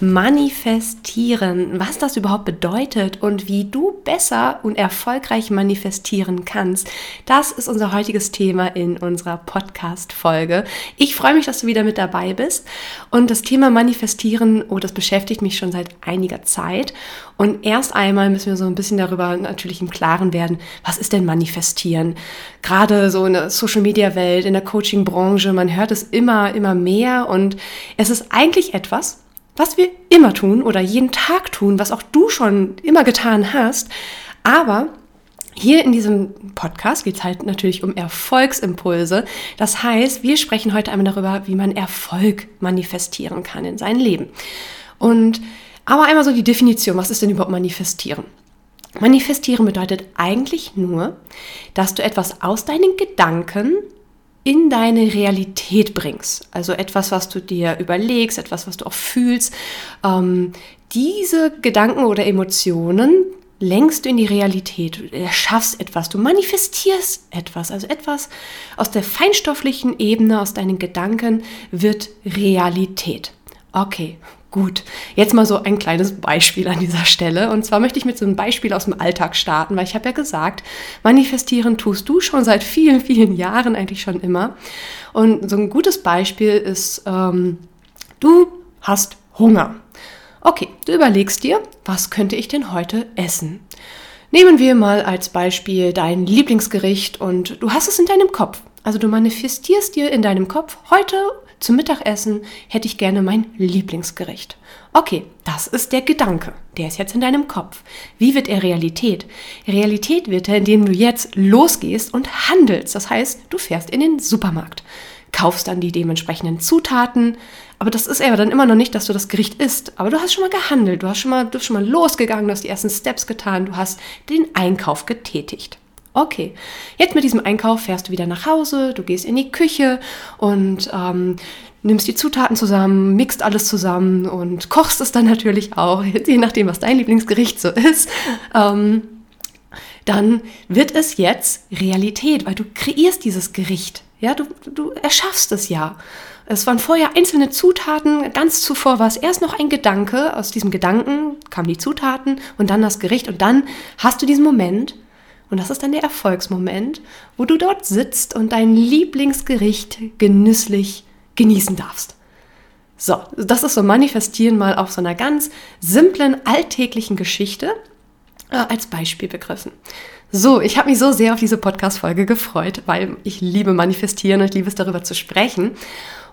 Manifestieren, was das überhaupt bedeutet und wie du besser und erfolgreich manifestieren kannst. Das ist unser heutiges Thema in unserer Podcast-Folge. Ich freue mich, dass du wieder mit dabei bist. Und das Thema Manifestieren, oh, das beschäftigt mich schon seit einiger Zeit. Und erst einmal müssen wir so ein bisschen darüber natürlich im Klaren werden, was ist denn Manifestieren? Gerade so in der Social-Media-Welt, in der Coaching-Branche, man hört es immer, immer mehr und es ist eigentlich etwas, was wir immer tun oder jeden Tag tun, was auch du schon immer getan hast. Aber hier in diesem Podcast geht es halt natürlich um Erfolgsimpulse. Das heißt, wir sprechen heute einmal darüber, wie man Erfolg manifestieren kann in sein Leben. Und aber einmal so die Definition, was ist denn überhaupt manifestieren? Manifestieren bedeutet eigentlich nur, dass du etwas aus deinen Gedanken in deine Realität bringst. Also etwas, was du dir überlegst, etwas, was du auch fühlst. Ähm, diese Gedanken oder Emotionen lenkst du in die Realität. Du erschaffst etwas, du manifestierst etwas. Also etwas aus der feinstofflichen Ebene, aus deinen Gedanken wird Realität. Okay, Gut, jetzt mal so ein kleines Beispiel an dieser Stelle. Und zwar möchte ich mit so einem Beispiel aus dem Alltag starten, weil ich habe ja gesagt, manifestieren tust du schon seit vielen, vielen Jahren, eigentlich schon immer. Und so ein gutes Beispiel ist, ähm, du hast Hunger. Okay, du überlegst dir, was könnte ich denn heute essen? Nehmen wir mal als Beispiel dein Lieblingsgericht und du hast es in deinem Kopf. Also du manifestierst dir in deinem Kopf, heute zum Mittagessen hätte ich gerne mein Lieblingsgericht. Okay, das ist der Gedanke. Der ist jetzt in deinem Kopf. Wie wird er Realität? Realität wird er, indem du jetzt losgehst und handelst. Das heißt, du fährst in den Supermarkt, kaufst dann die dementsprechenden Zutaten. Aber das ist aber dann immer noch nicht, dass du das Gericht isst. Aber du hast schon mal gehandelt, du hast schon mal, du bist schon mal losgegangen, du hast die ersten Steps getan, du hast den Einkauf getätigt. Okay, jetzt mit diesem Einkauf fährst du wieder nach Hause, du gehst in die Küche und ähm, nimmst die Zutaten zusammen, mixt alles zusammen und kochst es dann natürlich auch, je nachdem, was dein Lieblingsgericht so ist. Ähm, dann wird es jetzt Realität, weil du kreierst dieses Gericht. Ja, du, du erschaffst es ja. Es waren vorher einzelne Zutaten, ganz zuvor war es erst noch ein Gedanke, aus diesem Gedanken kamen die Zutaten und dann das Gericht und dann hast du diesen Moment, und das ist dann der Erfolgsmoment, wo du dort sitzt und dein Lieblingsgericht genüsslich genießen darfst. So, das ist so Manifestieren mal auf so einer ganz simplen, alltäglichen Geschichte äh, als Beispiel begriffen. So, ich habe mich so sehr auf diese Podcast-Folge gefreut, weil ich liebe Manifestieren und ich liebe es darüber zu sprechen.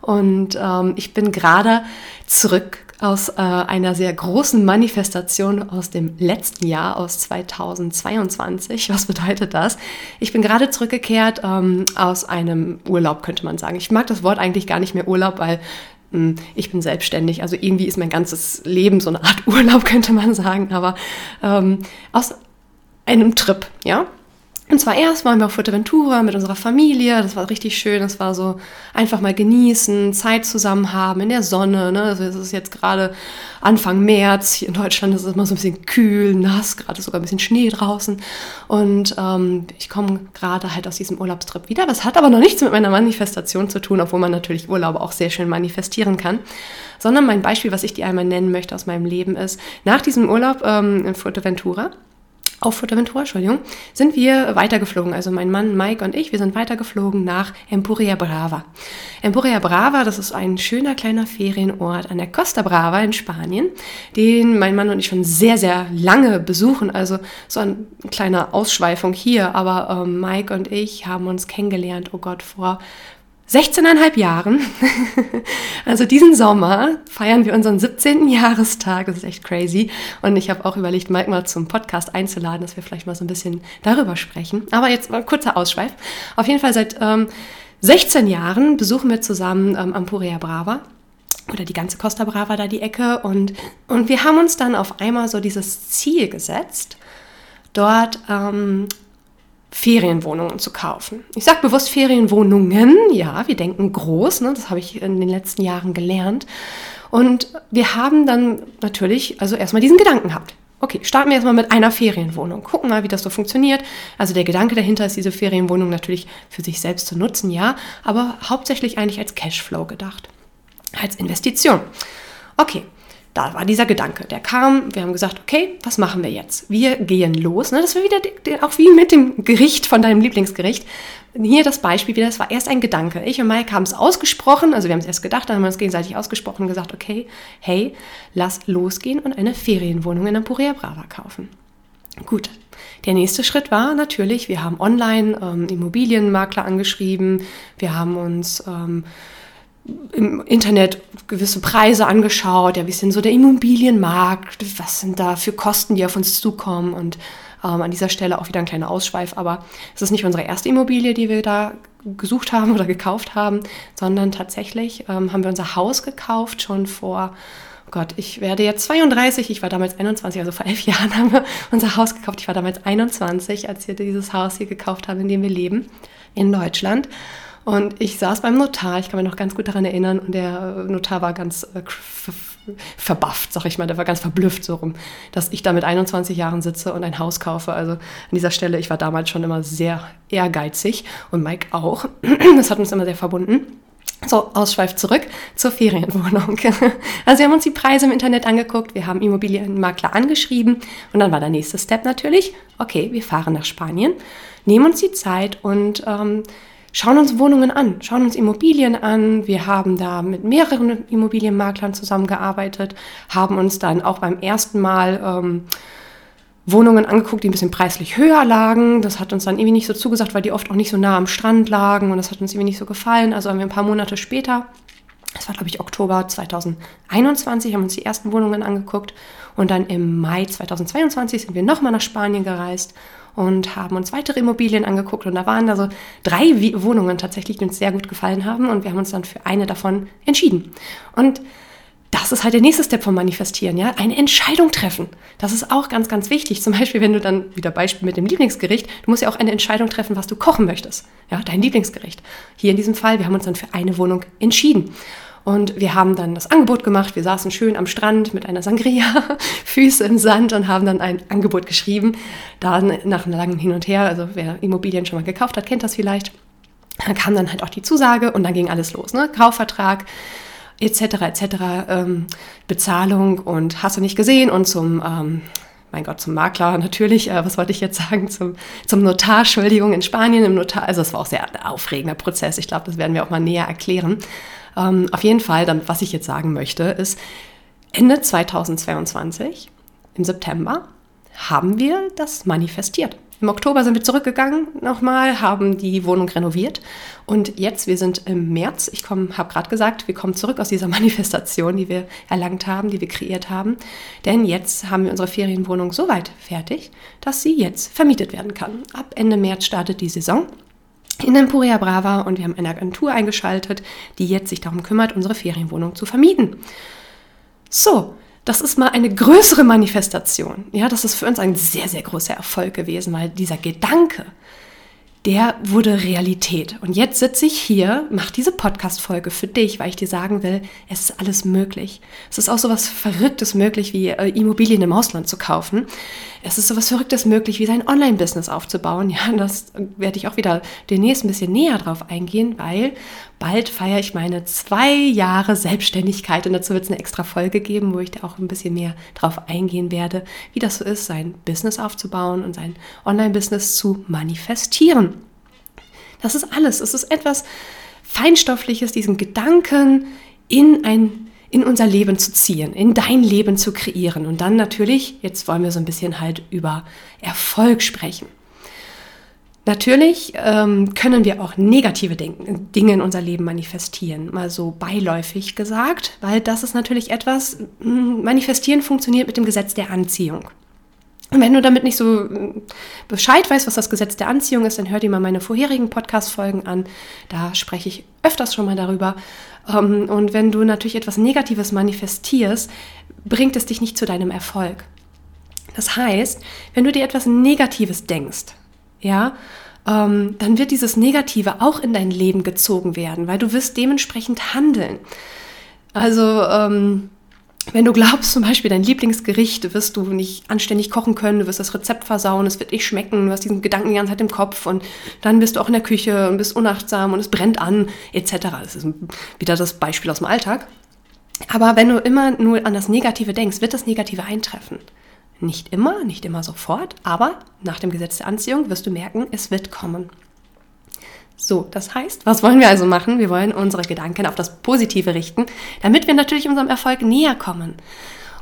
Und ähm, ich bin gerade zurück aus äh, einer sehr großen Manifestation aus dem letzten Jahr, aus 2022. Was bedeutet das? Ich bin gerade zurückgekehrt ähm, aus einem Urlaub, könnte man sagen. Ich mag das Wort eigentlich gar nicht mehr Urlaub, weil hm, ich bin selbstständig, also irgendwie ist mein ganzes Leben so eine Art Urlaub, könnte man sagen, aber ähm, aus einem Trip, ja. Und zwar erst waren wir auf Fuerteventura mit unserer Familie, das war richtig schön, das war so einfach mal genießen, Zeit zusammen haben in der Sonne. Ne? Also es ist jetzt gerade Anfang März, hier in Deutschland ist es immer so ein bisschen kühl, nass, gerade sogar ein bisschen Schnee draußen. Und ähm, ich komme gerade halt aus diesem Urlaubstrip wieder. Das hat aber noch nichts mit meiner Manifestation zu tun, obwohl man natürlich Urlaube auch sehr schön manifestieren kann. Sondern mein Beispiel, was ich dir einmal nennen möchte aus meinem Leben ist, nach diesem Urlaub ähm, in Fuerteventura, auf Fuerteventura, Entschuldigung, sind wir weitergeflogen. Also mein Mann Mike und ich, wir sind weitergeflogen nach Empuria Brava. Empuria Brava, das ist ein schöner kleiner Ferienort an der Costa Brava in Spanien, den mein Mann und ich schon sehr, sehr lange besuchen. Also so ein kleiner Ausschweifung hier, aber ähm, Mike und ich haben uns kennengelernt, oh Gott, vor 16,5 Jahren, also diesen Sommer, feiern wir unseren 17. Jahrestag. Das ist echt crazy. Und ich habe auch überlegt, Mike mal zum Podcast einzuladen, dass wir vielleicht mal so ein bisschen darüber sprechen. Aber jetzt mal ein kurzer Ausschweif. Auf jeden Fall seit ähm, 16 Jahren besuchen wir zusammen ähm, Ampuria Brava oder die ganze Costa Brava da die Ecke. Und, und wir haben uns dann auf einmal so dieses Ziel gesetzt, dort ähm, Ferienwohnungen zu kaufen. Ich sage bewusst Ferienwohnungen, ja, wir denken groß, ne? das habe ich in den letzten Jahren gelernt. Und wir haben dann natürlich also erstmal diesen Gedanken gehabt. Okay, starten wir erstmal mit einer Ferienwohnung. Gucken mal, wie das so funktioniert. Also der Gedanke dahinter ist, diese Ferienwohnung natürlich für sich selbst zu nutzen, ja, aber hauptsächlich eigentlich als Cashflow gedacht, als Investition. Okay, da war dieser Gedanke, der kam. Wir haben gesagt, okay, was machen wir jetzt? Wir gehen los. Ne? Das war wieder auch wie mit dem Gericht von deinem Lieblingsgericht. Hier das Beispiel wieder, das war erst ein Gedanke. Ich und Mike haben es ausgesprochen, also wir haben es erst gedacht, dann haben wir es gegenseitig ausgesprochen und gesagt, okay, hey, lass losgehen und eine Ferienwohnung in Emporia Brava kaufen. Gut, der nächste Schritt war natürlich, wir haben online ähm, Immobilienmakler angeschrieben, wir haben uns ähm, im Internet gewisse Preise angeschaut, ja, wie ist denn so der Immobilienmarkt, was sind da für Kosten, die auf uns zukommen? Und ähm, an dieser Stelle auch wieder ein kleiner Ausschweif, aber es ist nicht unsere erste Immobilie, die wir da gesucht haben oder gekauft haben, sondern tatsächlich ähm, haben wir unser Haus gekauft schon vor oh Gott, ich werde jetzt 32, ich war damals 21, also vor elf Jahren haben wir unser Haus gekauft. Ich war damals 21, als wir dieses Haus hier gekauft haben, in dem wir leben, in Deutschland. Und ich saß beim Notar, ich kann mich noch ganz gut daran erinnern, und der Notar war ganz äh, verbufft, sag ich mal, der war ganz verblüfft so rum, dass ich da mit 21 Jahren sitze und ein Haus kaufe. Also an dieser Stelle, ich war damals schon immer sehr ehrgeizig und Mike auch. Das hat uns immer sehr verbunden. So, Ausschweif zurück zur Ferienwohnung. Also wir haben uns die Preise im Internet angeguckt, wir haben Immobilienmakler angeschrieben und dann war der nächste Step natürlich, okay, wir fahren nach Spanien, nehmen uns die Zeit und ähm, schauen uns Wohnungen an, schauen uns Immobilien an. Wir haben da mit mehreren Immobilienmaklern zusammengearbeitet, haben uns dann auch beim ersten Mal ähm, Wohnungen angeguckt, die ein bisschen preislich höher lagen. Das hat uns dann irgendwie nicht so zugesagt, weil die oft auch nicht so nah am Strand lagen und das hat uns irgendwie nicht so gefallen. Also haben wir ein paar Monate später, das war glaube ich Oktober 2021, haben uns die ersten Wohnungen angeguckt und dann im Mai 2022 sind wir nochmal nach Spanien gereist und haben uns weitere Immobilien angeguckt und da waren also drei Wohnungen tatsächlich, die uns sehr gut gefallen haben und wir haben uns dann für eine davon entschieden. Und das ist halt der nächste Step vom Manifestieren, ja, eine Entscheidung treffen. Das ist auch ganz, ganz wichtig. Zum Beispiel, wenn du dann wieder Beispiel mit dem Lieblingsgericht, du musst ja auch eine Entscheidung treffen, was du kochen möchtest, ja, dein Lieblingsgericht. Hier in diesem Fall, wir haben uns dann für eine Wohnung entschieden. Und wir haben dann das Angebot gemacht. Wir saßen schön am Strand mit einer Sangria, Füße im Sand und haben dann ein Angebot geschrieben. Dann nach einem langen Hin und Her, also wer Immobilien schon mal gekauft hat, kennt das vielleicht. Da kam dann halt auch die Zusage und dann ging alles los. Ne? Kaufvertrag etc. etc. Ähm, Bezahlung und hast du nicht gesehen und zum ähm, mein Gott, zum Makler natürlich, äh, was wollte ich jetzt sagen, zum, zum Notar, Entschuldigung, in Spanien im Notar. Also es war auch sehr aufregender Prozess. Ich glaube, das werden wir auch mal näher erklären. Ähm, auf jeden Fall, dann, was ich jetzt sagen möchte, ist, Ende 2022, im September, haben wir das manifestiert. Im Oktober sind wir zurückgegangen nochmal, haben die Wohnung renoviert und jetzt, wir sind im März, ich habe gerade gesagt, wir kommen zurück aus dieser Manifestation, die wir erlangt haben, die wir kreiert haben, denn jetzt haben wir unsere Ferienwohnung so weit fertig, dass sie jetzt vermietet werden kann. Ab Ende März startet die Saison in Emporia Brava und wir haben eine Agentur eingeschaltet, die jetzt sich darum kümmert, unsere Ferienwohnung zu vermieten. So, das ist mal eine größere Manifestation. Ja, das ist für uns ein sehr, sehr großer Erfolg gewesen, weil dieser Gedanke, der wurde Realität. Und jetzt sitze ich hier, mache diese Podcast-Folge für dich, weil ich dir sagen will, es ist alles möglich. Es ist auch so was Verrücktes möglich, wie äh, Immobilien im Ausland zu kaufen. Es ist so was Verrücktes möglich, wie sein Online-Business aufzubauen. Ja, das werde ich auch wieder demnächst ein bisschen näher drauf eingehen, weil bald feiere ich meine zwei Jahre Selbstständigkeit und dazu wird es eine extra Folge geben, wo ich da auch ein bisschen mehr drauf eingehen werde, wie das so ist, sein Business aufzubauen und sein Online-Business zu manifestieren. Das ist alles. Es ist etwas Feinstoffliches, diesen Gedanken in ein in unser Leben zu ziehen, in dein Leben zu kreieren. Und dann natürlich, jetzt wollen wir so ein bisschen halt über Erfolg sprechen. Natürlich ähm, können wir auch negative Dinge in unser Leben manifestieren, mal so beiläufig gesagt, weil das ist natürlich etwas, manifestieren funktioniert mit dem Gesetz der Anziehung. Und wenn du damit nicht so Bescheid weißt, was das Gesetz der Anziehung ist, dann hör dir mal meine vorherigen Podcast-Folgen an. Da spreche ich öfters schon mal darüber. Ähm, und wenn du natürlich etwas Negatives manifestierst, bringt es dich nicht zu deinem Erfolg. Das heißt, wenn du dir etwas Negatives denkst, ja, ähm, dann wird dieses Negative auch in dein Leben gezogen werden, weil du wirst dementsprechend handeln. Also ähm, wenn du glaubst, zum Beispiel dein Lieblingsgericht wirst du nicht anständig kochen können, du wirst das Rezept versauen, es wird nicht schmecken, du hast diesen Gedanken die ganze Zeit im Kopf und dann bist du auch in der Küche und bist unachtsam und es brennt an, etc. Das ist wieder das Beispiel aus dem Alltag. Aber wenn du immer nur an das Negative denkst, wird das Negative eintreffen. Nicht immer, nicht immer sofort, aber nach dem Gesetz der Anziehung wirst du merken, es wird kommen. So, das heißt, was wollen wir also machen? Wir wollen unsere Gedanken auf das Positive richten, damit wir natürlich unserem Erfolg näher kommen.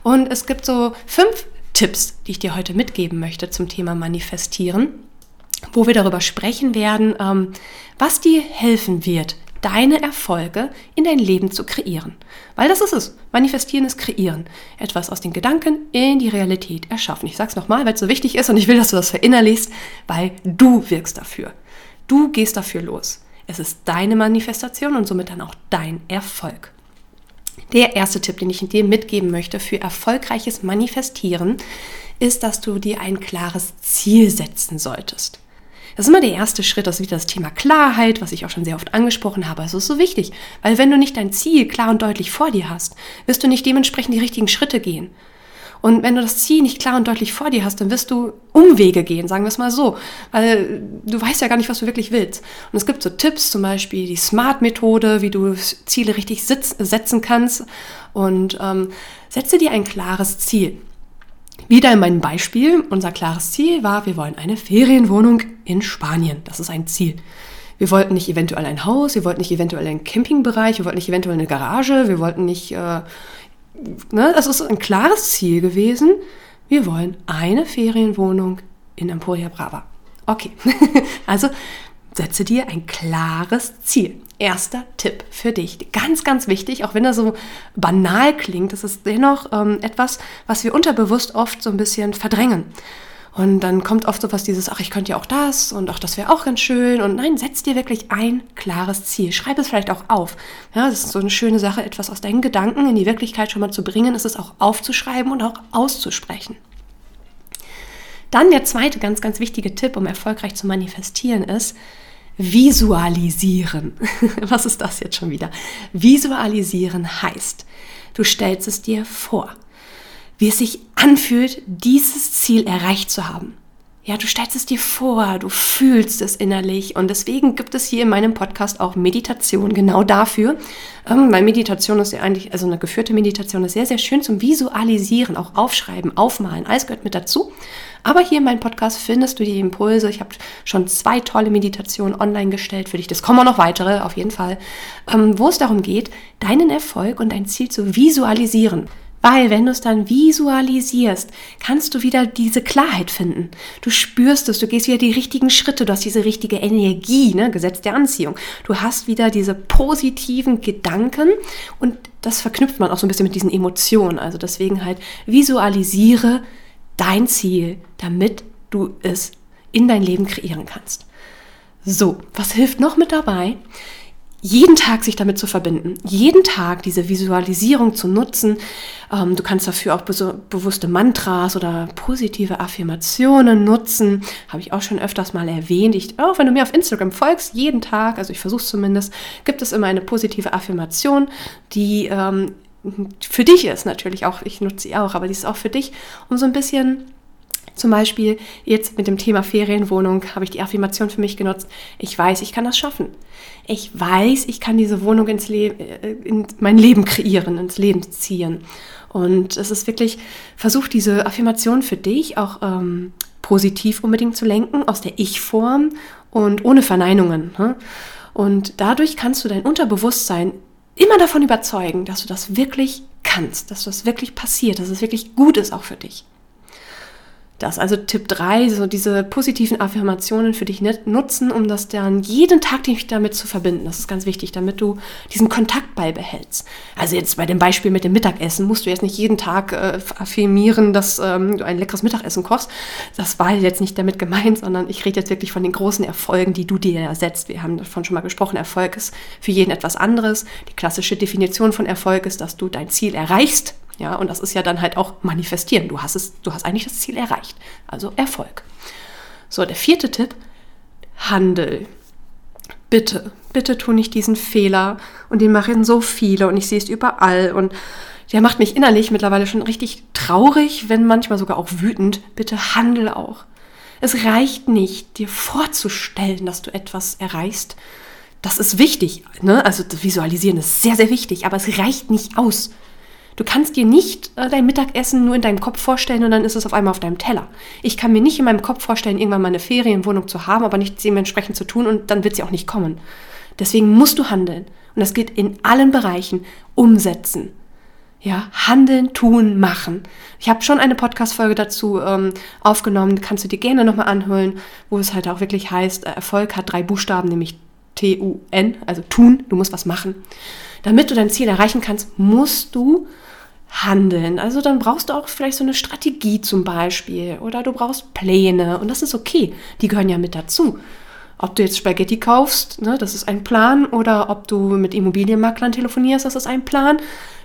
Und es gibt so fünf Tipps, die ich dir heute mitgeben möchte zum Thema Manifestieren, wo wir darüber sprechen werden, ähm, was dir helfen wird, deine Erfolge in dein Leben zu kreieren. Weil das ist es. Manifestieren ist kreieren. Etwas aus den Gedanken in die Realität erschaffen. Ich sage es nochmal, weil es so wichtig ist und ich will, dass du das verinnerlichst, weil du wirkst dafür. Du gehst dafür los. Es ist deine Manifestation und somit dann auch dein Erfolg. Der erste Tipp, den ich dir mitgeben möchte für erfolgreiches Manifestieren, ist, dass du dir ein klares Ziel setzen solltest. Das ist immer der erste Schritt, das ist wieder das Thema Klarheit, was ich auch schon sehr oft angesprochen habe. Es ist so wichtig, weil wenn du nicht dein Ziel klar und deutlich vor dir hast, wirst du nicht dementsprechend die richtigen Schritte gehen. Und wenn du das Ziel nicht klar und deutlich vor dir hast, dann wirst du Umwege gehen, sagen wir es mal so, weil du weißt ja gar nicht, was du wirklich willst. Und es gibt so Tipps, zum Beispiel die Smart-Methode, wie du Ziele richtig setzen kannst. Und ähm, setze dir ein klares Ziel. Wieder in meinem Beispiel, unser klares Ziel war, wir wollen eine Ferienwohnung in Spanien. Das ist ein Ziel. Wir wollten nicht eventuell ein Haus, wir wollten nicht eventuell einen Campingbereich, wir wollten nicht eventuell eine Garage, wir wollten nicht äh, ne, das ist ein klares Ziel gewesen. Wir wollen eine Ferienwohnung in Emporia Brava. Okay, also setze dir ein klares Ziel. Erster Tipp für dich. Ganz, ganz wichtig, auch wenn er so banal klingt, das ist dennoch ähm, etwas, was wir unterbewusst oft so ein bisschen verdrängen. Und dann kommt oft so was dieses, ach, ich könnte ja auch das und ach, das wäre auch ganz schön. Und nein, setz dir wirklich ein klares Ziel. Schreib es vielleicht auch auf. Ja, das ist so eine schöne Sache, etwas aus deinen Gedanken in die Wirklichkeit schon mal zu bringen, ist es auch aufzuschreiben und auch auszusprechen. Dann der zweite ganz, ganz wichtige Tipp, um erfolgreich zu manifestieren, ist, Visualisieren. Was ist das jetzt schon wieder? Visualisieren heißt, du stellst es dir vor wie es sich anfühlt, dieses Ziel erreicht zu haben. Ja, du stellst es dir vor, du fühlst es innerlich und deswegen gibt es hier in meinem Podcast auch Meditation genau dafür, ähm, weil Meditation ist ja eigentlich, also eine geführte Meditation ist sehr, sehr schön zum Visualisieren, auch aufschreiben, aufmalen, alles gehört mit dazu. Aber hier in meinem Podcast findest du die Impulse. Ich habe schon zwei tolle Meditationen online gestellt für dich. Das kommen auch noch weitere, auf jeden Fall, ähm, wo es darum geht, deinen Erfolg und dein Ziel zu visualisieren. Weil wenn du es dann visualisierst, kannst du wieder diese Klarheit finden. Du spürst es, du gehst wieder die richtigen Schritte, du hast diese richtige Energie, ne? Gesetz der Anziehung. Du hast wieder diese positiven Gedanken und das verknüpft man auch so ein bisschen mit diesen Emotionen. Also deswegen halt visualisiere dein Ziel, damit du es in dein Leben kreieren kannst. So, was hilft noch mit dabei? Jeden Tag sich damit zu verbinden, jeden Tag diese Visualisierung zu nutzen. Ähm, du kannst dafür auch be bewusste Mantras oder positive Affirmationen nutzen. Habe ich auch schon öfters mal erwähnt. Ich, auch wenn du mir auf Instagram folgst, jeden Tag, also ich versuche es zumindest, gibt es immer eine positive Affirmation, die ähm, für dich ist natürlich auch, ich nutze sie auch, aber die ist auch für dich, um so ein bisschen zum Beispiel jetzt mit dem Thema Ferienwohnung habe ich die Affirmation für mich genutzt. Ich weiß, ich kann das schaffen. Ich weiß, ich kann diese Wohnung ins Leben, äh, in mein Leben kreieren, ins Leben ziehen. Und es ist wirklich, versuch diese Affirmation für dich auch ähm, positiv unbedingt zu lenken, aus der Ich-Form und ohne Verneinungen. Ne? Und dadurch kannst du dein Unterbewusstsein immer davon überzeugen, dass du das wirklich kannst, dass das wirklich passiert, dass es wirklich gut ist auch für dich das. Also Tipp 3, so diese positiven Affirmationen für dich nutzen, um das dann jeden Tag dich damit zu verbinden. Das ist ganz wichtig, damit du diesen Kontakt beibehältst. Also jetzt bei dem Beispiel mit dem Mittagessen musst du jetzt nicht jeden Tag äh, affirmieren, dass ähm, du ein leckeres Mittagessen kochst. Das war jetzt nicht damit gemeint, sondern ich rede jetzt wirklich von den großen Erfolgen, die du dir ersetzt. Wir haben davon schon mal gesprochen, Erfolg ist für jeden etwas anderes. Die klassische Definition von Erfolg ist, dass du dein Ziel erreichst Ja, und das ist ja dann halt auch manifestieren. Du hast es, du hast eigentlich das Ziel erreicht. Also Erfolg. So, der vierte Tipp, Handel. Bitte, bitte tu nicht diesen Fehler. Und den machen so viele und ich sehe es überall. Und der macht mich innerlich mittlerweile schon richtig traurig, wenn manchmal sogar auch wütend. Bitte handel auch. Es reicht nicht, dir vorzustellen, dass du etwas erreichst. Das ist wichtig. Ne? Also Visualisieren ist sehr, sehr wichtig, aber es reicht nicht aus. Du kannst dir nicht äh, dein Mittagessen nur in deinem Kopf vorstellen und dann ist es auf einmal auf deinem Teller. Ich kann mir nicht in meinem Kopf vorstellen, irgendwann mal eine Ferienwohnung zu haben, aber nichts dementsprechend zu tun und dann wird sie auch nicht kommen. Deswegen musst du handeln. Und das geht in allen Bereichen. Umsetzen. Ja, handeln, tun, machen. Ich habe schon eine Podcast-Folge dazu ähm, aufgenommen, kannst du dir gerne nochmal anhören, wo es halt auch wirklich heißt, äh, Erfolg hat drei Buchstaben, nämlich T-U-N, also tun, du musst was machen. Damit du dein Ziel erreichen kannst, musst du handeln. Also dann brauchst du auch vielleicht so eine Strategie zum Beispiel oder du brauchst Pläne und das ist okay. Die gehören ja mit dazu. Ob du jetzt Spaghetti kaufst, ne, das ist ein Plan, oder ob du mit Immobilienmaklern telefonierst, das ist ein Plan.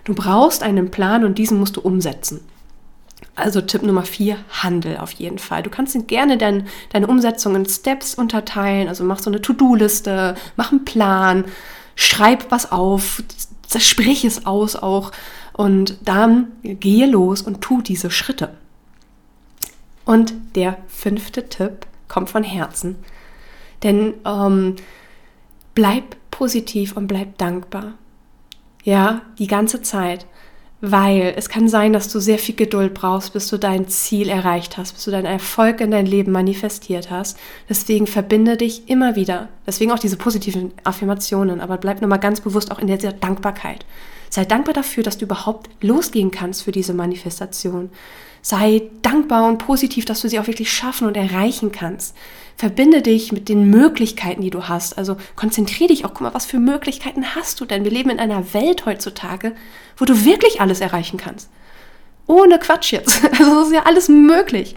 Du brauchst einen Plan und diesen musst du umsetzen. Also Tipp Nummer vier, Handel auf jeden Fall. Du kannst gerne dein, deine Umsetzung in Steps unterteilen. Also mach so eine To-Do-Liste, mach einen Plan, schreib was auf, sprich es aus auch und dann gehe los und tu diese Schritte. Und der fünfte Tipp kommt von Herzen. Denn ähm, bleib positiv und bleib dankbar. Ja, die ganze Zeit. Weil es kann sein, dass du sehr viel Geduld brauchst, bis du dein Ziel erreicht hast, bis du deinen Erfolg in dein Leben manifestiert hast. Deswegen verbinde dich immer wieder. Deswegen auch diese positiven Affirmationen. Aber bleib nochmal ganz bewusst auch in der Dankbarkeit. Sei dankbar dafür, dass du überhaupt losgehen kannst für diese Manifestation. Sei dankbar und positiv, dass du sie auch wirklich schaffen und erreichen kannst. Verbinde dich mit den Möglichkeiten, die du hast. Also konzentriere dich auch, guck mal, was für Möglichkeiten hast du denn? Wir leben in einer Welt heutzutage, wo du wirklich alles erreichen kannst. Ohne Quatsch jetzt. Also ist ja alles möglich.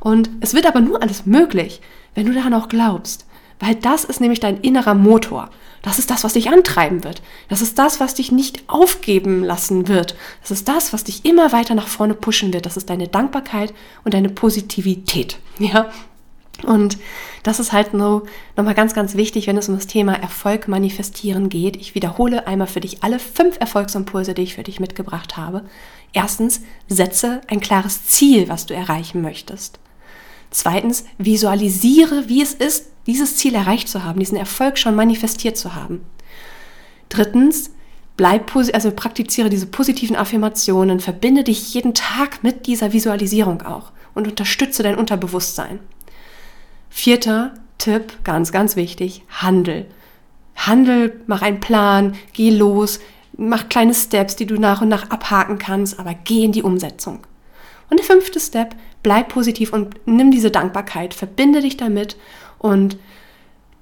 Und es wird aber nur alles möglich, wenn du daran auch glaubst. Weil das ist nämlich dein innerer Motor. Das ist das, was dich antreiben wird. Das ist das, was dich nicht aufgeben lassen wird. Das ist das, was dich immer weiter nach vorne pushen wird. Das ist deine Dankbarkeit und deine Positivität. Ja. Und das ist halt so nochmal ganz, ganz wichtig, wenn es um das Thema Erfolg manifestieren geht. Ich wiederhole einmal für dich alle fünf Erfolgsimpulse, die ich für dich mitgebracht habe. Erstens, setze ein klares Ziel, was du erreichen möchtest. Zweitens, visualisiere, wie es ist, dieses Ziel erreicht zu haben, diesen Erfolg schon manifestiert zu haben. Drittens, bleib also praktiziere diese positiven Affirmationen, verbinde dich jeden Tag mit dieser Visualisierung auch und unterstütze dein Unterbewusstsein. Vierter Tipp, ganz, ganz wichtig, handel. Handel, mach einen Plan, geh los, mach kleine Steps, die du nach und nach abhaken kannst, aber geh in die Umsetzung. Und der fünfte Step, bleib positiv und nimm diese Dankbarkeit, verbinde dich damit und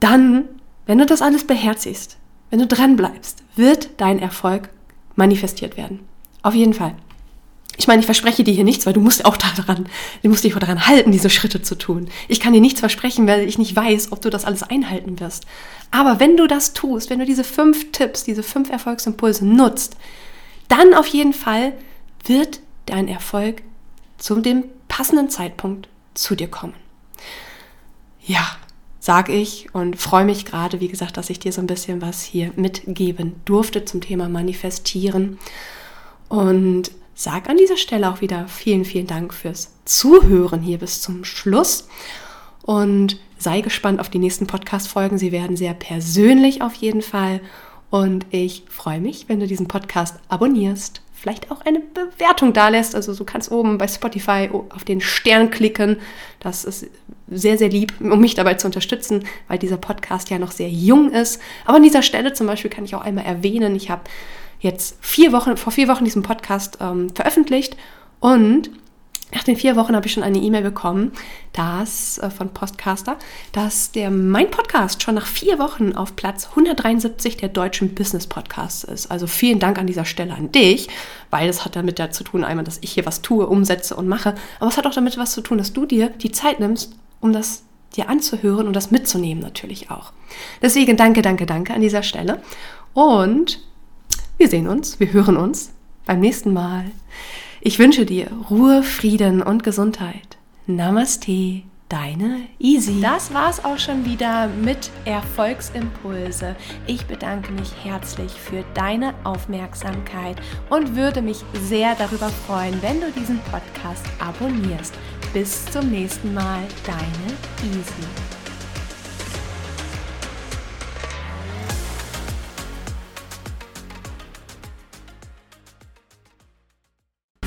dann, wenn du das alles beherzigst, wenn du dran bleibst, wird dein Erfolg manifestiert werden. Auf jeden Fall. Ich meine, ich verspreche dir hier nichts, weil du musst auch daran, du musst dich auch daran halten, diese Schritte zu tun. Ich kann dir nichts versprechen, weil ich nicht weiß, ob du das alles einhalten wirst. Aber wenn du das tust, wenn du diese fünf Tipps, diese fünf Erfolgsimpulse nutzt, dann auf jeden Fall wird dein Erfolg zu dem passenden Zeitpunkt zu dir kommen. Ja, sage ich und freue mich gerade, wie gesagt, dass ich dir so ein bisschen was hier mitgeben durfte zum Thema Manifestieren. Und sage an dieser Stelle auch wieder vielen, vielen Dank fürs Zuhören hier bis zum Schluss. Und sei gespannt auf die nächsten Podcast-Folgen. Sie werden sehr persönlich auf jeden Fall. Und ich freue mich, wenn du diesen Podcast abonnierst vielleicht auch eine Bewertung da lässt. Also du kannst oben bei Spotify auf den Stern klicken. Das ist sehr, sehr lieb, um mich dabei zu unterstützen, weil dieser Podcast ja noch sehr jung ist. Aber an dieser Stelle zum Beispiel kann ich auch einmal erwähnen, ich habe jetzt vier Wochen, vor vier Wochen diesen Podcast ähm, veröffentlicht und nach den vier Wochen habe ich schon eine E-Mail bekommen, dass äh, von Postcaster, dass der mein Podcast schon nach vier Wochen auf Platz 173 der deutschen Business Podcasts ist. Also vielen Dank an dieser Stelle an dich, weil es hat damit ja zu tun, einmal, dass ich hier was tue, umsetze und mache, aber es hat auch damit was zu tun, dass du dir die Zeit nimmst, um das dir anzuhören und das mitzunehmen natürlich auch. Deswegen danke, danke, danke an dieser Stelle und wir sehen uns, wir hören uns beim nächsten Mal. Ich wünsche dir Ruhe, Frieden und Gesundheit. Namaste deine Easy. Das war's auch schon wieder mit Erfolgsimpulse. Ich bedanke mich herzlich für deine Aufmerksamkeit und würde mich sehr darüber freuen, wenn du diesen Podcast abonnierst. Bis zum nächsten Mal, deine Easy.